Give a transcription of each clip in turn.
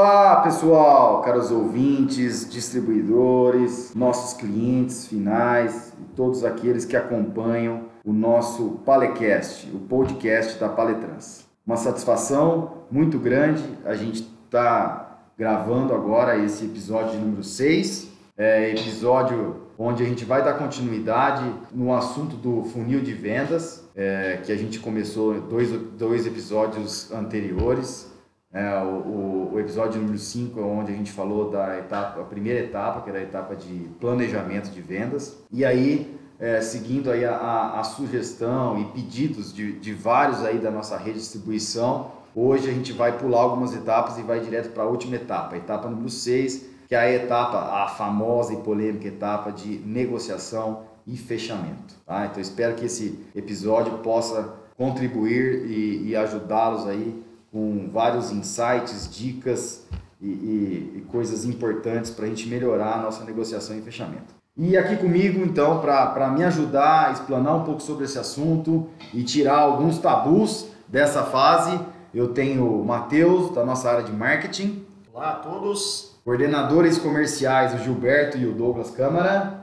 Olá, pessoal, caros ouvintes, distribuidores, nossos clientes finais e todos aqueles que acompanham o nosso Palecast, o podcast da Paletrans. Uma satisfação muito grande, a gente está gravando agora esse episódio número 6, é, episódio onde a gente vai dar continuidade no assunto do funil de vendas, é, que a gente começou dois, dois episódios anteriores. É, o, o, episódio número 5 é onde a gente falou da etapa, a primeira etapa, que era a etapa de planejamento de vendas. E aí, é, seguindo aí a, a, a, sugestão e pedidos de, de vários aí da nossa rede de distribuição, hoje a gente vai pular algumas etapas e vai direto para a última etapa, a etapa número 6, que é a etapa, a famosa e polêmica etapa de negociação e fechamento. Tá? Então espero que esse episódio possa contribuir e, e ajudá-los aí com vários insights, dicas e, e, e coisas importantes para a gente melhorar a nossa negociação e fechamento. E aqui comigo, então, para me ajudar a explanar um pouco sobre esse assunto e tirar alguns tabus dessa fase, eu tenho o Matheus, da nossa área de marketing. Olá a todos. Coordenadores comerciais, o Gilberto e o Douglas Câmara.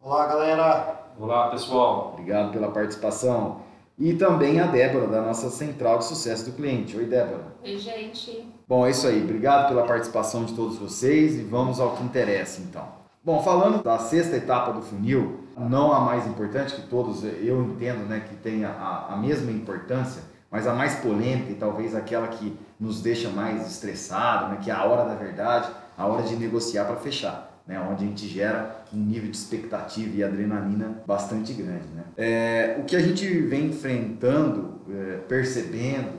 Olá, galera. Olá, pessoal. Obrigado pela participação. E também a Débora, da nossa Central de Sucesso do Cliente. Oi, Débora. Oi, gente. Bom, é isso aí. Obrigado pela participação de todos vocês e vamos ao que interessa, então. Bom, falando da sexta etapa do funil, não a mais importante, que todos eu entendo né, que tem a, a mesma importância, mas a mais polêmica e talvez aquela que nos deixa mais estressado, né, que é a hora da verdade, a hora de negociar para fechar né, onde a gente gera um nível de expectativa e adrenalina bastante grande. Né? É, o que a gente vem enfrentando, é, percebendo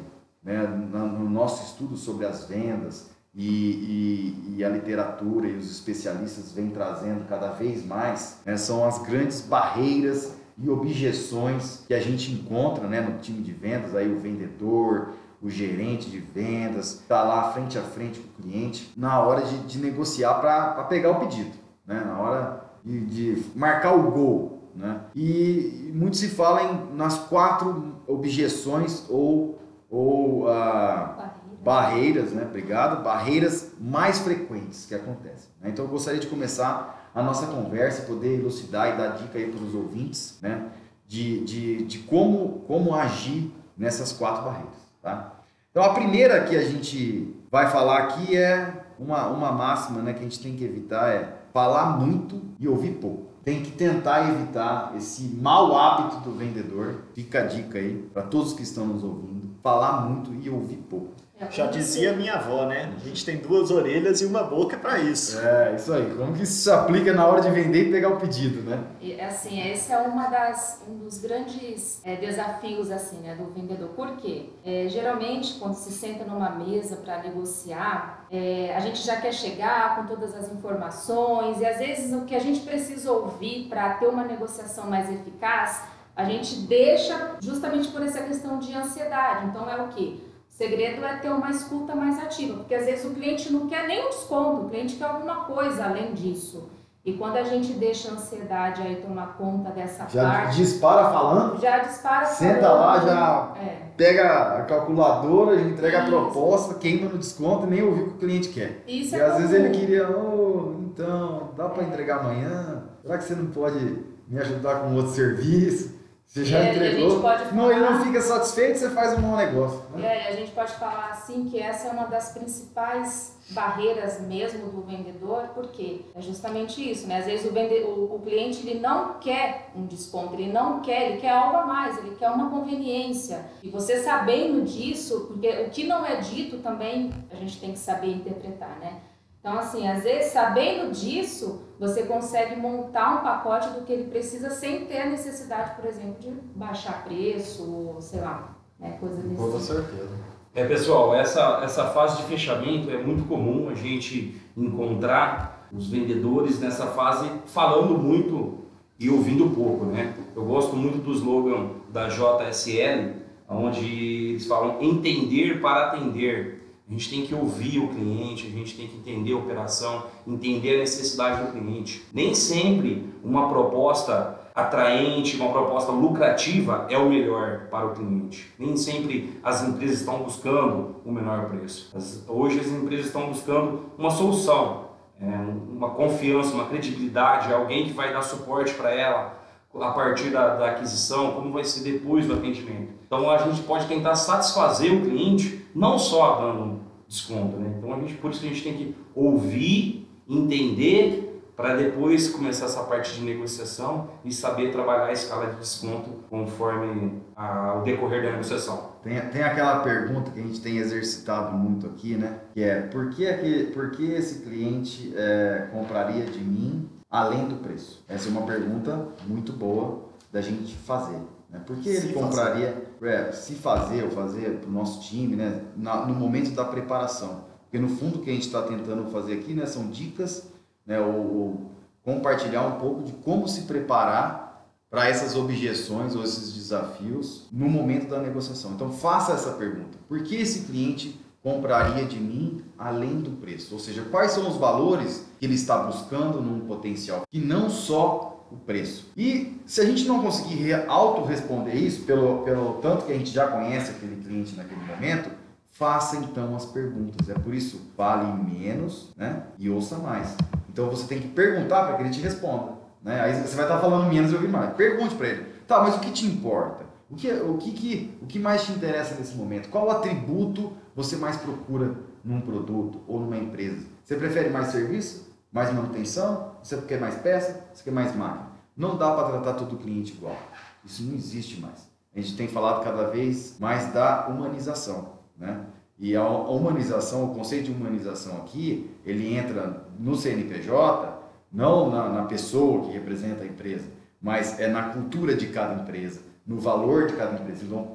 né, no nosso estudo sobre as vendas e, e, e, a literatura e os especialistas vêm trazendo cada vez mais, né, são as grandes barreiras e objeções que a gente encontra né, no time de vendas, aí o vendedor, o gerente de vendas, está lá frente a frente com o cliente, na hora de, de negociar para pegar o pedido, né? na hora de, de marcar o gol. Né? E, muito se fala em, nas quatro objeções ou, ou ah, barreiras, né? Obrigado, barreiras mais frequentes que acontecem. Né? Então eu gostaria de começar a nossa conversa, poder elucidar e dar dica aí para os ouvintes, né? De, de, de como, como agir nessas quatro barreiras. Tá? Então a primeira que a gente vai falar aqui é uma, uma máxima né, que a gente tem que evitar é falar muito e ouvir pouco. Tem que tentar evitar esse mau hábito do vendedor. Fica a dica aí para todos que estão nos ouvindo. Falar muito e ouvir pouco. Já dizia minha avó, né? A gente tem duas orelhas e uma boca para isso. É, isso aí. Como que isso se aplica na hora de vender e pegar o pedido, né? E, assim, esse é uma das, um dos grandes é, desafios assim, né, do vendedor. Por quê? É, geralmente, quando se senta numa mesa para negociar, é, a gente já quer chegar com todas as informações e às vezes o que a gente precisa ouvir para ter uma negociação mais eficaz, a gente deixa justamente por essa questão de ansiedade. Então, é o quê? Segredo é ter uma escuta mais ativa, porque às vezes o cliente não quer nem um desconto, o cliente quer alguma coisa além disso. E quando a gente deixa a ansiedade aí tomar conta dessa já parte. Já dispara falando? Já dispara Senta falando. lá, já é. pega a calculadora, entrega Isso. a proposta, queima no desconto e nem ouviu o que o cliente quer. Isso e é às comum. vezes ele queria, oh, então, dá para entregar amanhã? Será que você não pode me ajudar com outro serviço? Você já é, entregou. Falar... Não, ele não fica satisfeito, você faz um bom negócio. Né? É, a gente pode falar assim que essa é uma das principais barreiras mesmo do vendedor, porque é justamente isso, né? Às vezes o, vende... o, o cliente ele não quer um desconto, ele não quer, ele quer algo a mais, ele quer uma conveniência. E você sabendo disso, porque o que não é dito também a gente tem que saber interpretar, né? Então, assim, às vezes, sabendo disso, você consegue montar um pacote do que ele precisa sem ter a necessidade, por exemplo, de baixar preço, ou sei lá, né, coisa desse Com tipo. certeza. É, pessoal, essa, essa fase de fechamento é muito comum a gente encontrar os vendedores nessa fase falando muito e ouvindo pouco, né? Eu gosto muito do slogan da JSL, onde eles falam entender para atender. A gente tem que ouvir o cliente, a gente tem que entender a operação, entender a necessidade do cliente. Nem sempre uma proposta atraente, uma proposta lucrativa é o melhor para o cliente. Nem sempre as empresas estão buscando o menor preço. As, hoje as empresas estão buscando uma solução, é, uma confiança, uma credibilidade, alguém que vai dar suporte para ela a partir da, da, aquisição, como vai ser depois do atendimento. Então a gente pode tentar satisfazer o cliente, não só dando desconto, né? Então a gente, por isso que a gente tem que ouvir, entender para depois começar essa parte de negociação e saber trabalhar a escala de desconto conforme a, o decorrer da negociação. Tem, tem aquela pergunta que a gente tem exercitado muito aqui, né? Que é por que, é por que esse cliente é, compraria de mim além do preço? Essa é uma pergunta muito boa da gente fazer. Né? Por que ele se compraria, é, se fazer ou fazer para o nosso time, né? Na, no momento da preparação? Porque no fundo o que a gente está tentando fazer aqui né, são dicas né, ou, ou compartilhar um pouco de como se preparar para essas objeções ou esses desafios no momento da negociação. Então faça essa pergunta: por que esse cliente compraria de mim além do preço? Ou seja, quais são os valores que ele está buscando num potencial e não só o preço. E se a gente não conseguir auto-responder isso, pelo, pelo tanto que a gente já conhece aquele cliente naquele momento, faça então as perguntas. É por isso, fale menos né? e ouça mais. Então você tem que perguntar para que ele te responda. Né? Aí você vai estar falando menos e ouvir mais. Pergunte para ele. Tá, mas o que te importa? O que, o, que, que, o que mais te interessa nesse momento? Qual atributo você mais procura num produto ou numa empresa? Você prefere mais serviço? Mais manutenção? Você quer mais peça? Você quer mais máquina? Não dá para tratar todo cliente igual. Isso não existe mais. A gente tem falado cada vez mais da humanização. Né? E a humanização, o conceito de humanização aqui, ele entra no CNPJ, não na, na, pessoa que representa a empresa, mas é na cultura de cada empresa, no valor de cada empresa. Então,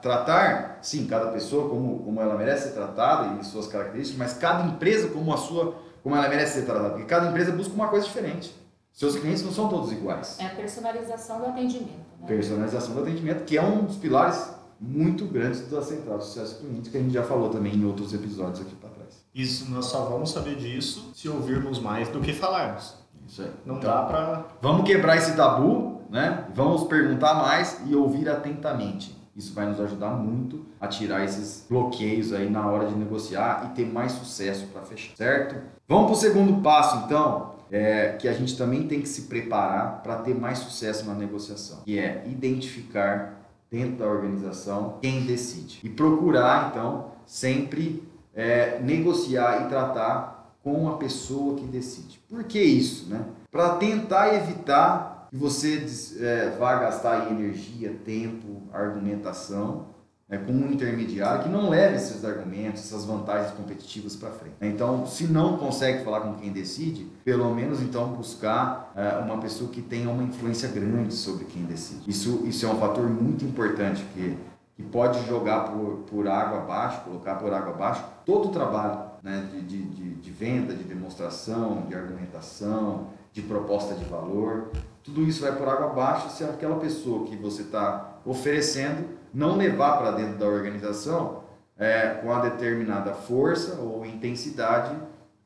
tratar, sim, cada pessoa como, como ela merece ser tratada e suas características, mas cada empresa como a sua, como ela merece ser tratada, porque cada empresa busca uma coisa diferente. Seus clientes não são todos iguais. É a personalização do atendimento. Né? Personalização do atendimento, que é um dos pilares muito grandes da Central de Sucesso Cliente, que a gente já falou também em outros episódios aqui para trás. Isso, nós só vamos saber disso se ouvirmos mais do que falarmos. Isso aí. Não então, dá para. Vamos quebrar esse tabu, né? Vamos perguntar mais e ouvir atentamente. Isso vai nos ajudar muito a tirar esses bloqueios aí na hora de negociar e ter mais sucesso para fechar, certo? Vamos para o segundo passo, então, é, que a gente também tem que se preparar para ter mais sucesso na negociação, que é identificar dentro da organização quem decide. E procurar, então, sempre é, negociar e tratar com a pessoa que decide. Por que isso? Né? Para tentar evitar que você é, vá gastar energia, tempo, argumentação é, com um intermediário que não leve esses argumentos, essas vantagens competitivas para frente. Então, se não consegue falar com quem decide, pelo menos então buscar é, uma pessoa que tenha uma influência grande sobre quem decide. Isso, isso é um fator muito importante que, que pode jogar por, por água abaixo, colocar por água abaixo todo o trabalho né, de, de, de, de venda, de demonstração, de argumentação, de proposta de valor. Tudo isso vai por água abaixo se aquela pessoa que você está oferecendo não levar para dentro da organização é, com a determinada força ou intensidade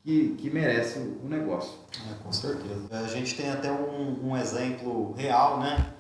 que, que merece o negócio. É, com certeza. A gente tem até um, um exemplo real, né?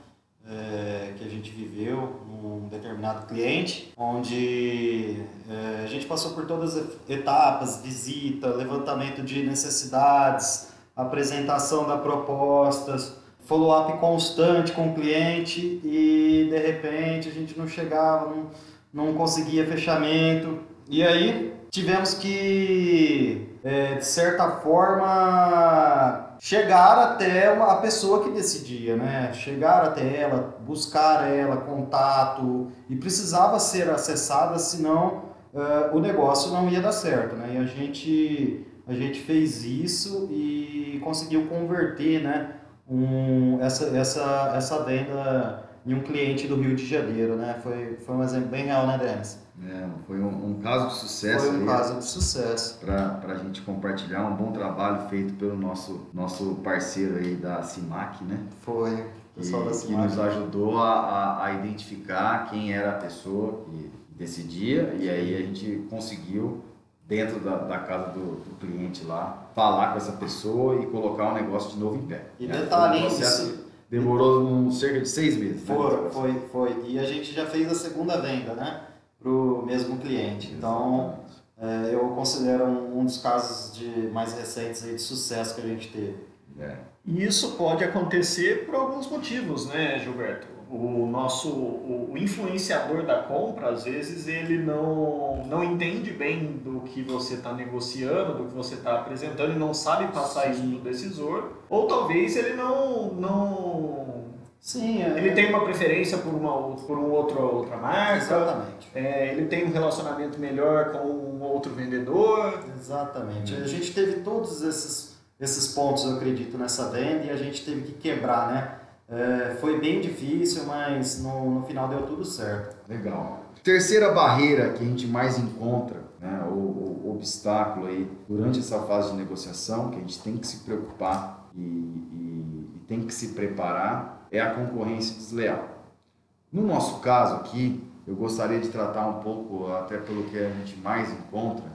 É, que a gente viveu num determinado cliente, onde é, a gente passou por todas as etapas, visita, levantamento de necessidades, apresentação da propostas, follow-up constante com o cliente e de repente a gente não chegava, não, não conseguia fechamento. E aí tivemos que, é, de certa forma, chegar até a pessoa que decidia, né? Chegar até ela, buscar ela, contato, e precisava ser acessada, senão uh, o negócio não ia dar certo, né? E a gente, a gente fez isso e conseguiu converter, né? Um, essa, essa, essa venda em um cliente do Rio de Janeiro, né? Foi, foi um exemplo bem real, né, Denis? É, foi um, um caso de sucesso. Foi um caso de sucesso. Para a gente compartilhar um bom trabalho feito pelo nosso, nosso parceiro aí da CIMAC, né? Foi, pessoal da CIMAC. Que nos ajudou a, a, a identificar quem era a pessoa que decidia e aí a gente conseguiu dentro da, da casa do, do, cliente lá, falar com essa pessoa e colocar o negócio de novo em pé. E é, detalhe, um isso, Demorou um, cerca de seis meses. Né? Foi, foi, foi. E a gente já fez a segunda venda, né? Para o mesmo cliente. Então, é, eu considero um, um, dos casos de mais recentes aí de sucesso que a gente teve. É. E isso pode acontecer por alguns motivos, né, Gilberto? O nosso o influenciador da compra, às vezes, ele não, não entende bem do que você está negociando, do que você está apresentando e não sabe passar Sim. isso para o decisor. Ou talvez ele não, não Sim, é... ele tem uma preferência por uma por um outro outra marca. Exatamente. É, ele tem um relacionamento melhor com um outro vendedor. Exatamente. A gente teve todos esses esses pontos, eu acredito, nessa venda e a gente teve que quebrar, né? É, foi bem difícil, mas no, no final deu tudo certo. Legal. Terceira barreira que a gente mais encontra, né, o, o obstáculo aí durante essa fase de negociação, que a gente tem que se preocupar e, e, e tem que se preparar, é a concorrência desleal. No nosso caso aqui, eu gostaria de tratar um pouco, até pelo que a gente mais encontra,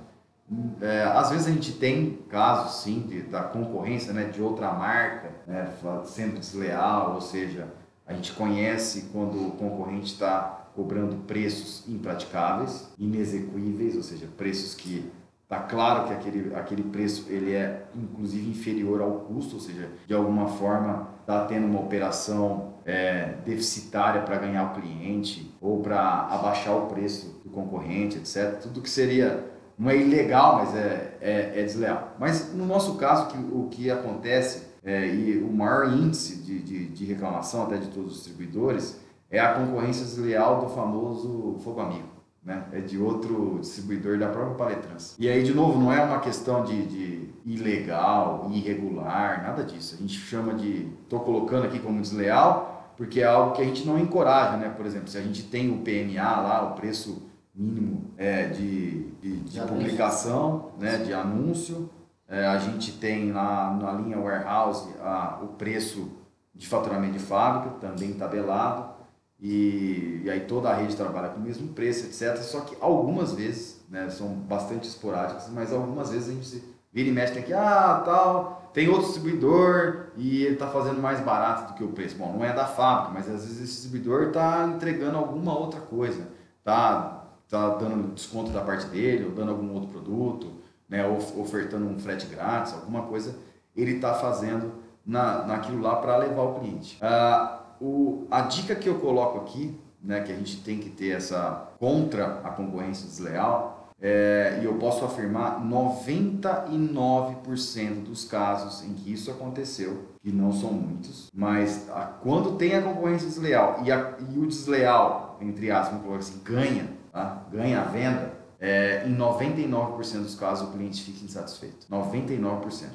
é, às vezes a gente tem casos sim de, da concorrência né, de outra marca né, sendo desleal, ou seja, a gente conhece quando o concorrente está cobrando preços impraticáveis, inexequíveis, ou seja, preços que está claro que aquele, aquele preço ele é inclusive inferior ao custo, ou seja, de alguma forma está tendo uma operação é, deficitária para ganhar o cliente ou para abaixar o preço do concorrente, etc. Tudo que seria não é ilegal, mas é, é, é desleal. Mas no nosso caso, que, o que acontece, é, e o maior índice de, de, de, reclamação até de todos os distribuidores, é a concorrência desleal do famoso Fogo Amigo. Né? É de outro distribuidor da própria Paletrans. E aí, de novo, não é uma questão de, de ilegal, irregular, nada disso. A gente chama de. Estou colocando aqui como desleal, porque é algo que a gente não encoraja, né? Por exemplo, se a gente tem o PMA lá, o preço mínimo é, de, de, de publicação, né, de anúncio. É, a gente tem lá na linha warehouse a, o preço de faturamento de fábrica, também tabelado. E, e aí toda a rede trabalha com o mesmo preço, etc. Só que algumas vezes, né, são bastante esporádicas, mas algumas vezes a gente vira e mexe tem aqui, ah, tal, tem outro distribuidor e ele está fazendo mais barato do que o preço. Bom, não é da fábrica, mas às vezes esse distribuidor está entregando alguma outra coisa, tá está dando desconto da parte dele, ou dando algum outro produto, né, ou ofertando um frete grátis, alguma coisa, ele está fazendo na, naquilo lá para levar o cliente. Ah, o, a dica que eu coloco aqui, né, que a gente tem que ter essa contra a concorrência desleal, é, e eu posso afirmar 99% dos casos em que isso aconteceu, que não são muitos, mas a, quando tem a concorrência desleal e, a, e o desleal, entre aspas, assim, ganha, tá? ganha a venda, é, em 99% dos casos o cliente fica insatisfeito. 99%.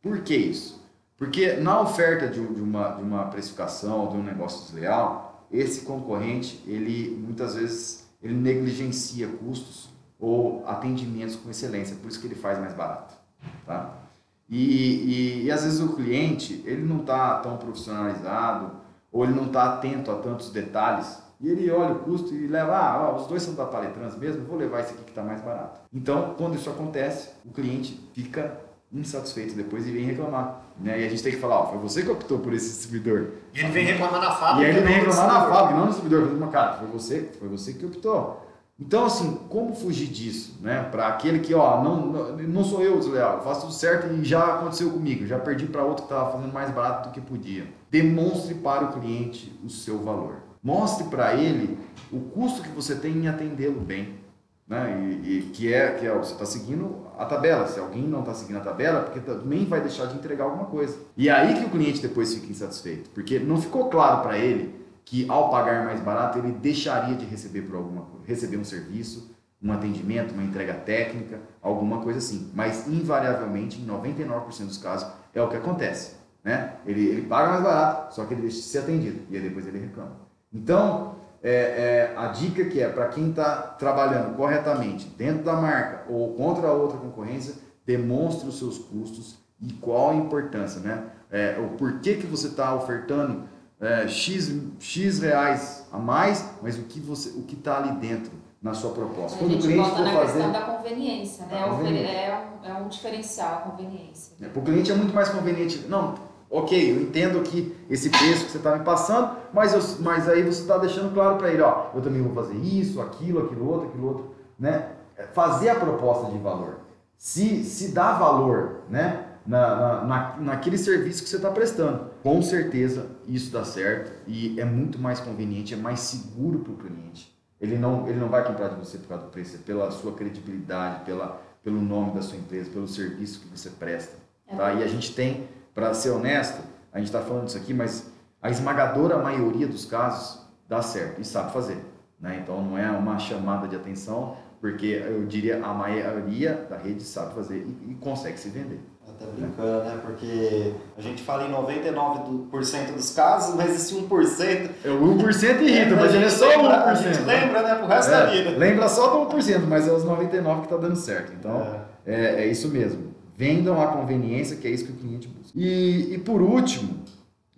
Por que isso? Porque na oferta de, de, uma, de uma precificação, de um negócio desleal, esse concorrente, ele muitas vezes ele negligencia custos ou atendimentos com excelência, por isso que ele faz mais barato. Tá? E, e, e às vezes o cliente ele não está tão profissionalizado ou ele não está atento a tantos detalhes e ele olha o custo e leva, ah, ó, os dois são da Paletrans mesmo, vou levar esse aqui que está mais barato. Então, quando isso acontece, o cliente fica insatisfeito depois e vem reclamar. Né? E a gente tem que falar, ó, foi você que optou por esse distribuidor. E ele vem reclamar na fábrica. E aí ele vem reclamar na fábrica, não no distribuidor. Mas, cara, foi você, foi você que optou. Então, assim, como fugir disso, né? Para aquele que, ó, não, não sou eu desleal, eu faço tudo certo e já aconteceu comigo, já perdi para outro que estava fazendo mais barato do que podia. Demonstre para o cliente o seu valor. Mostre para ele o custo que você tem em atendê-lo bem. Né? E, e, que é que é, você está seguindo a tabela. Se alguém não está seguindo a tabela, porque também vai deixar de entregar alguma coisa. E é aí que o cliente depois fica insatisfeito, porque não ficou claro para ele que ao pagar mais barato ele deixaria de receber por alguma receber um serviço, um atendimento, uma entrega técnica, alguma coisa assim. Mas invariavelmente, em 99% dos casos, é o que acontece. Né? Ele, ele paga mais barato, só que ele deixa de ser atendido e aí depois ele reclama. Então, é, é, a dica que é para quem está trabalhando corretamente dentro da marca ou contra a outra concorrência, demonstre os seus custos e qual a importância, né? É, o porquê que você está ofertando é, x, x reais a mais, mas o que você, o que está ali dentro na sua proposta. A Quando gente o cliente for na fazer, questão da conveniência, né? Conveniência. É, um, é um diferencial a conveniência. É, para o cliente é muito mais conveniente. Não, ok, eu entendo que esse preço que você está me passando, mas, eu, mas aí você está deixando claro para ele, ó, eu também vou fazer isso, aquilo, aquilo outro, aquilo outro, né? Fazer a proposta de valor. Se, se dá valor, né? Na, na, na, naquele serviço que você está prestando. Com certeza isso dá certo e é muito mais conveniente, é mais seguro para o cliente. Ele não, ele não vai comprar de você por causa do preço, é pela sua credibilidade, pela, pelo nome da sua empresa, pelo serviço que você presta. É. Tá? E a gente tem, para ser honesto, a gente está falando isso aqui, mas a esmagadora maioria dos casos dá certo e sabe fazer. Né? Então não é uma chamada de atenção, porque eu diria a maioria da rede sabe fazer e, e consegue se vender. Até brincando, né? Porque a gente fala em 99% dos casos, mas esse 1%. É o 1% irrita, mas ele é só lembra, 1%. A gente lembra, né? Pro resto é, da vida. Lembra só do 1%, mas é os 99% que tá dando certo. Então, é, é, é isso mesmo. Vendam a conveniência, que é isso que o cliente busca. E, e por último,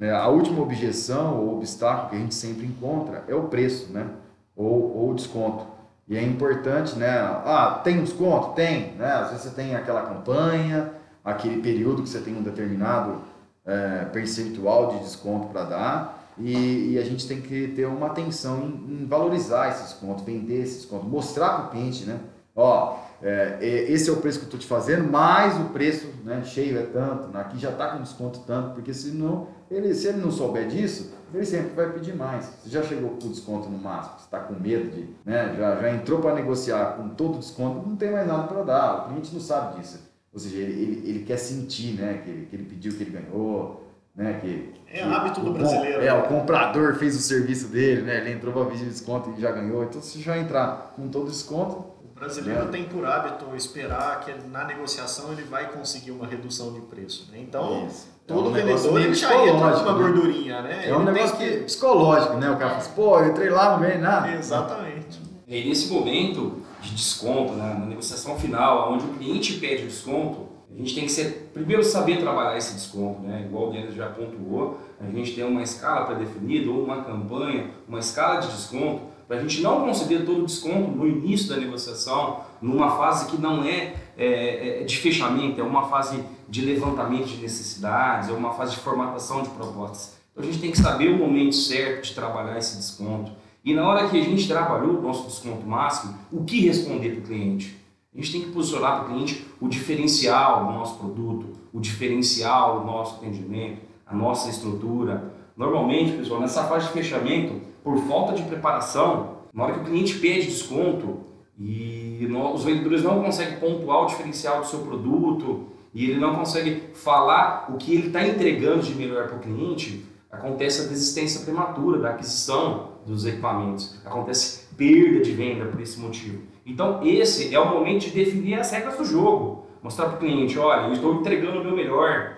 é, a última objeção ou obstáculo que a gente sempre encontra é o preço, né? Ou, o desconto. E é importante, né? Ah, tem desconto? Tem, né? Às vezes você tem aquela campanha aquele período que você tem um determinado é, percentual de desconto para dar e, e, a gente tem que ter uma atenção em, em valorizar esse desconto, vender esse desconto, mostrar para o cliente, né? Ó, é, esse é o preço que eu estou te fazendo, mais o preço né, cheio é tanto, né? aqui já está com desconto tanto, porque senão, ele, se ele não souber disso, ele sempre vai pedir mais. Você já chegou com o desconto no máximo, você está com medo de, né, já, já entrou para negociar com todo desconto, não tem mais nada para dar, o cliente não sabe disso. Ou seja, ele, ele, ele quer sentir né, que, ele, que ele pediu, que ele ganhou. Né, que, é que hábito do brasileiro. É, o comprador fez o serviço dele, né, ele entrou para pedir desconto e já ganhou. Então, se já entrar com todo desconto. O brasileiro tem por hábito esperar que na negociação ele vai conseguir uma redução de preço. Né? Então, Isso. todo é um vendedor ele já entra com uma né? gordurinha. Né? É um ele negócio que... psicológico, né? O cara fala assim, pô, eu entrei lá, não ganhei nada. Exatamente. E nesse momento, de desconto, né, na negociação final, onde o cliente pede o desconto, a gente tem que ser, primeiro saber trabalhar esse desconto, né? igual o Denis já pontuou, a gente tem uma escala pré-definida ou uma campanha, uma escala de desconto, para a gente não conceder todo o desconto no início da negociação, numa fase que não é, é, é, de fechamento, é uma fase de levantamento de necessidades, é uma fase de formatação de propostas. Então a gente tem que saber o momento certo de trabalhar esse desconto. E na hora que a gente trabalhou o nosso desconto máximo, o que responder para o cliente? A gente tem que posicionar para o cliente o diferencial do nosso produto, o diferencial do nosso atendimento, a nossa estrutura. Normalmente, pessoal, nessa fase de fechamento, por falta de preparação, na hora que o cliente pede desconto e os vendedores não conseguem pontuar o diferencial do seu produto e ele não consegue falar o que ele está entregando de melhor para o cliente, acontece a desistência prematura da aquisição dos equipamentos. Acontece perda de venda por esse motivo. Então, esse é o momento de definir as regras do jogo. Mostrar para o cliente, olha, eu estou entregando o meu melhor.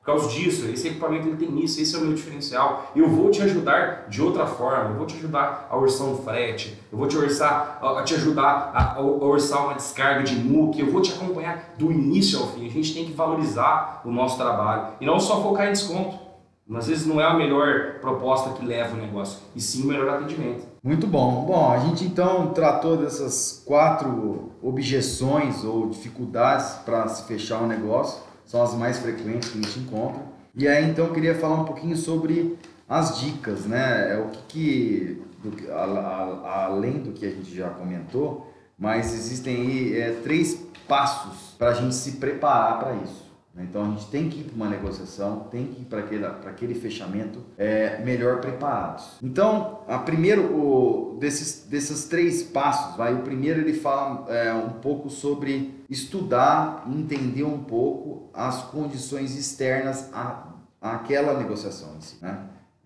Por causa disso, esse equipamento ele tem isso, esse é o meu diferencial. Eu vou te ajudar de outra forma, eu vou te ajudar a orçar um frete, eu vou te orçar, a te ajudar a, a orçar uma descarga de MOOC, eu vou te acompanhar do início ao fim. A gente tem que valorizar o nosso trabalho e não só focar em desconto. Às vezes não é a melhor proposta que leva o negócio, e sim o melhor atendimento. Muito bom. Bom, a gente então tratou dessas quatro objeções ou dificuldades para se fechar um negócio, são as mais frequentes que a gente encontra. E aí então eu queria falar um pouquinho sobre as dicas, né? É o que, que do, a, a, além do que a gente já comentou, mas existem aí é, três passos para a gente se preparar para isso. Né? Então a gente tem que ir para uma negociação, tem que ir para aquele, aquele fechamento é, melhor preparados. Então, a primeiro o, desses, desses três passos, vai, o primeiro ele fala é, um pouco sobre estudar, entender um pouco as condições externas à, àquela negociação em si. Né?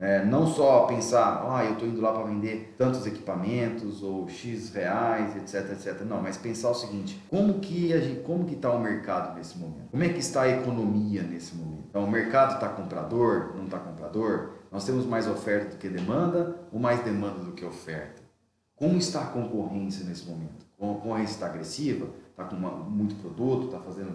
É, não só pensar, ah, eu estou indo lá para vender tantos equipamentos ou X reais, etc, etc. Não, mas pensar o seguinte, como que gente, como que está o mercado nesse momento? Como é que está a economia nesse momento? Então, o mercado está comprador, não está comprador? Nós temos mais oferta do que demanda ou mais demanda do que oferta? Como está a concorrência nesse momento? A concorrência está agressiva? Está com uma, muito produto? Está fazendo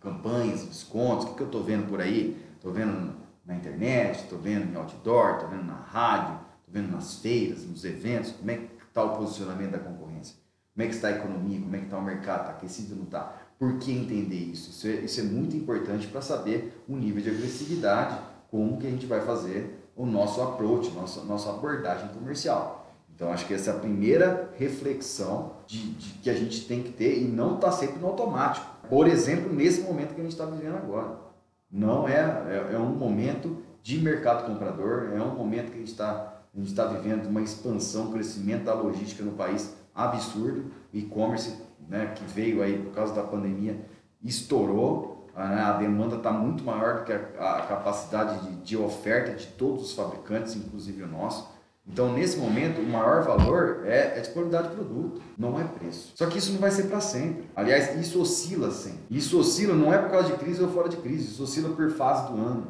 campanhas, descontos? O que, que eu estou vendo por aí? Estou vendo na internet, estou vendo em outdoor, estou vendo na rádio, estou vendo nas feiras, nos eventos, como é que está o posicionamento da concorrência, como é que está a economia, como é que está o mercado, está aquecido ou não está. Por que entender isso? Isso é, isso é muito importante para saber o nível de agressividade como que a gente vai fazer o nosso approach, nossa, nossa abordagem comercial. Então, acho que essa é a primeira reflexão de, de que a gente tem que ter e não está sempre no automático. Por exemplo, nesse momento que a gente está vivendo agora. Não é, é, é, um momento de mercado comprador, é um momento que a gente está a está vivendo uma expansão, um crescimento da logística no país absurdo. O e-commerce, né, que veio aí por causa da pandemia, estourou. Né, a demanda está muito maior do que a, a capacidade de, de oferta de todos os fabricantes, inclusive o nosso. Então, nesse momento, o maior valor é, é disponibilidade de produto, não é preço. Só que isso não vai ser para sempre. Aliás, isso oscila sempre. Isso oscila não é por causa de crise ou fora de crise, isso oscila por fase do ano,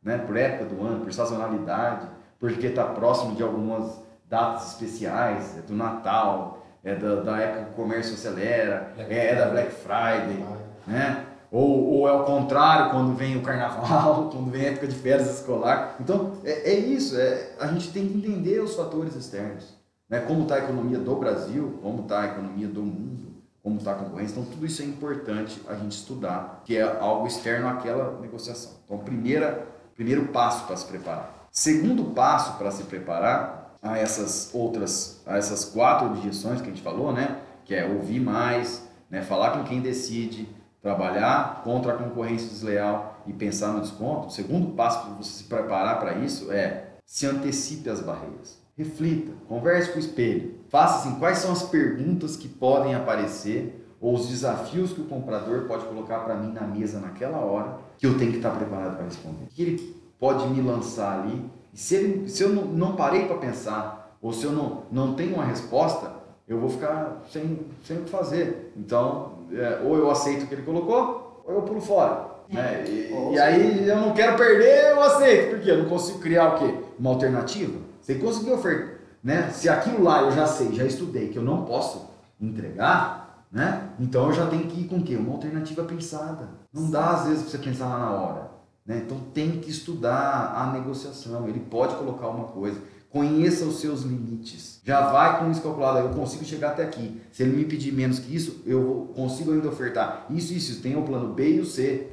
né? por época do ano, por sazonalidade, porque está próximo de algumas datas especiais, é do Natal, é da, da época que o comércio acelera, é, é da Black Friday, né? Ou, ou é o contrário, quando vem o carnaval, quando vem a época de férias escolar. Então, é, é isso, é, a gente tem que entender os fatores externos. Né? Como está a economia do Brasil, como está a economia do mundo, como está a concorrência. Então, tudo isso é importante a gente estudar, que é algo externo àquela negociação. Então, primeira, primeiro passo para se preparar. Segundo passo para se preparar a essas outras, a essas quatro objeções que a gente falou, né? Que é ouvir mais, né? falar com quem decide, trabalhar contra a concorrência desleal e pensar no desconto, o segundo passo para você se preparar para isso é se antecipe às barreiras. Reflita, converse com o espelho. Faça assim, quais são as perguntas que podem aparecer ou os desafios que o comprador pode colocar para mim na mesa naquela hora que eu tenho que estar preparado para responder. O que ele pode me lançar ali? E se, ele, se eu não, não parei para pensar ou se eu não, não tenho uma resposta, eu vou ficar sem, sem o que fazer. Então, é, ou eu aceito o que ele colocou, ou eu pulo fora. É. Né? E, e, aí eu não quero perder, eu aceito, porque eu não consigo criar o quê? Uma alternativa. Você conseguiu ofertar, né? Se aquilo lá eu já sei, já estudei, que eu não posso entregar, né? Então eu já tenho que ir com o quê? Uma alternativa pensada. Não dá às vezes para você pensar lá na hora. Né? Então tem que estudar a negociação. Ele pode colocar uma coisa. Conheça os seus limites. Já vai com isso calculado. Eu consigo chegar até aqui. Se ele me pedir menos que isso, eu consigo ainda ofertar. Isso, isso. Tem o plano B e o C.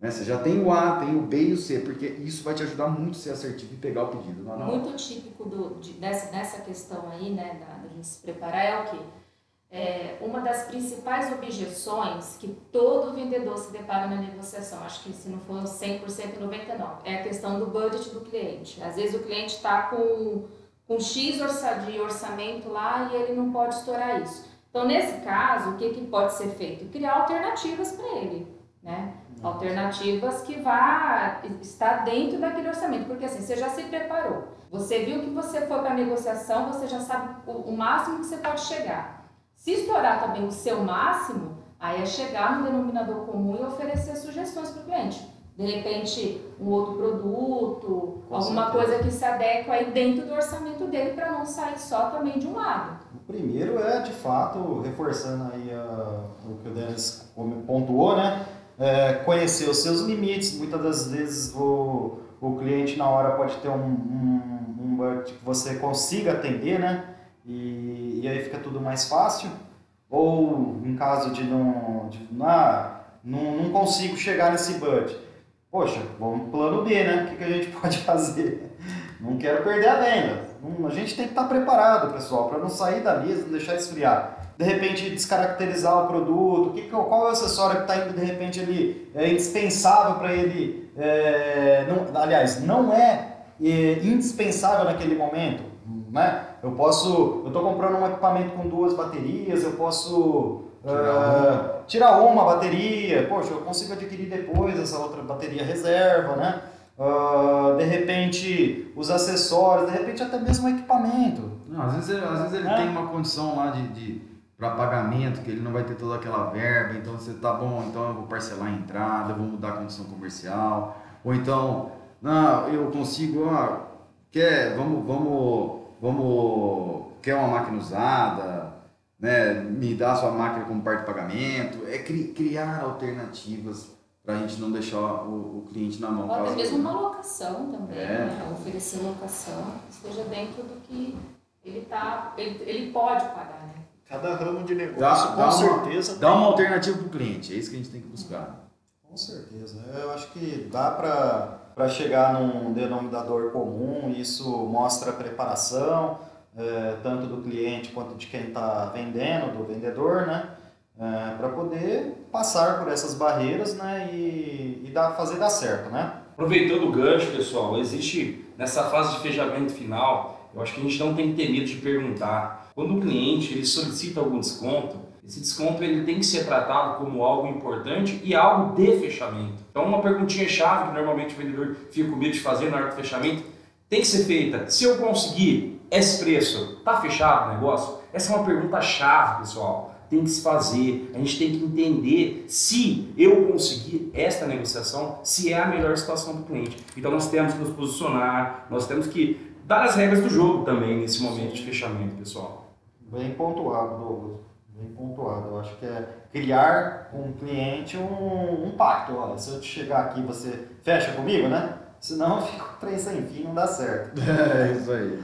Né? Você já tem o A, tem o B e o C, porque isso vai te ajudar muito a ser assertivo e pegar o pedido. Não, não. Muito típico do, de, dessa, dessa questão aí, né, da, da gente se preparar, é o quê? É, uma das principais objeções que todo vendedor se depara na negociação, acho que se não for 100%, 99%, é a questão do budget do cliente. Às vezes o cliente está com, com X de orçamento lá e ele não pode estourar isso. Então, nesse caso, o que, que pode ser feito? Criar alternativas para ele, né? Alternativas que vá estar dentro daquele orçamento, porque assim, você já se preparou, você viu que você foi para a negociação, você já sabe o, o máximo que você pode chegar. Se estourar também o seu máximo, aí é chegar no denominador comum e oferecer sugestões para o cliente. De repente, um outro produto, Com alguma certeza. coisa que se adequa aí dentro do orçamento dele para não sair só também de um lado. O primeiro é, de fato, reforçando aí a, o que o Denis pontuou, né? É, conhecer os seus limites. Muitas das vezes o, o cliente na hora pode ter um, um, um que você consiga atender, né? E, e aí fica tudo mais fácil. Ou em caso de não, de, ah, não, não consigo chegar nesse budget, poxa, vamos plano B, né? O que, que a gente pode fazer? Não quero perder a venda. A gente tem que estar preparado, pessoal, para não sair da mesa, não deixar esfriar. De repente, descaracterizar o produto, que, qual é o acessório que está indo, de repente, ali, é indispensável para ele. É, não, aliás, não é, é indispensável naquele momento né? Eu posso, eu estou comprando um equipamento com duas baterias, eu posso tirar, uh, uma. tirar uma bateria, poxa, eu consigo adquirir depois essa outra bateria reserva, né? Uh, de repente os acessórios, de repente até mesmo o equipamento. Não, às vezes, às vezes ele é. tem uma condição lá de, de para pagamento, que ele não vai ter toda aquela verba, então você tá bom, então eu vou parcelar a entrada, eu vou mudar a condição comercial, ou então, não, eu consigo, ah, quer, vamos, vamos vamos quer uma máquina usada, né, me dá a sua máquina como parte de pagamento, é cri, criar alternativas para a gente não deixar o, o, cliente na mão. Ou até mesmo uma locação também, é. né? oferecer locação, esteja dentro do que ele, tá, ele, ele pode pagar. Né? Cada ramo de negócio, dá, com dá certeza. Uma, dá uma alternativa para o cliente, é isso que a gente tem que buscar. Com certeza. Eu acho que dá para para chegar num denominador comum. Isso mostra a preparação, é, tanto do cliente quanto de quem está vendendo, do vendedor, né? É, para poder passar por essas barreiras né? e, e dar, fazer dar certo. Né? Aproveitando o gancho, pessoal, existe nessa fase de fechamento final, eu acho que a gente não tem que ter medo de perguntar. Quando o cliente ele solicita algum desconto, esse desconto ele tem que ser tratado como algo importante e algo de fechamento. Então, uma perguntinha chave que normalmente o vendedor fica com medo de fazer na hora do fechamento tem que ser feita. Se eu conseguir esse preço, tá fechado o negócio? Essa é uma pergunta chave, pessoal. Tem que se fazer. A gente tem que entender se eu conseguir esta negociação, se é a melhor situação do cliente. Então, nós temos que nos posicionar, nós temos que dar as regras do jogo também nesse momento de fechamento, pessoal. Bem pontuado, Douglas bem pontuado. Eu acho que é criar com o cliente um, um pacto. Olha, se eu te chegar aqui você fecha comigo, né? Senão fica um trem sem fim, não dá certo. É isso aí,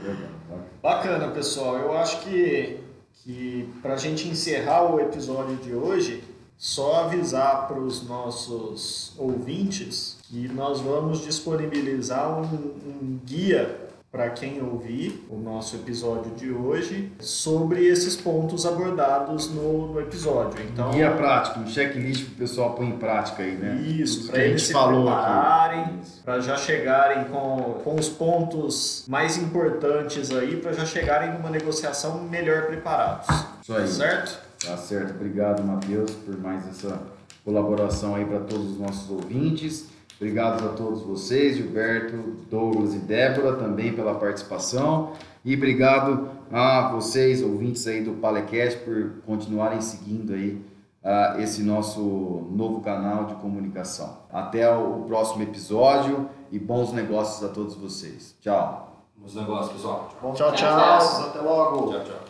Bacana, pessoal. Eu acho que, que para a gente encerrar o episódio de hoje, só avisar para os nossos ouvintes que nós vamos disponibilizar um, um guia para quem ouvir o nosso episódio de hoje sobre esses pontos abordados no, no episódio. Então, Guia prático, um checklist para o pessoal pôr em prática aí, né? Isso, para eles se falou prepararem, para já chegarem com, com os pontos mais importantes aí, para já chegarem numa negociação melhor preparados. Isso aí. Certo? Tá certo. Obrigado, Matheus, por mais essa colaboração aí para todos os nossos ouvintes. Obrigado a todos vocês, Gilberto, Douglas e Débora, também pela participação. E obrigado a vocês, ouvintes aí do Palecast, por continuarem seguindo aí uh, esse nosso novo canal de comunicação. Até o próximo episódio e bons negócios a todos vocês. Tchau. Bons negócios, pessoal. Bom, tchau, tchau. Até logo. Tchau, tchau.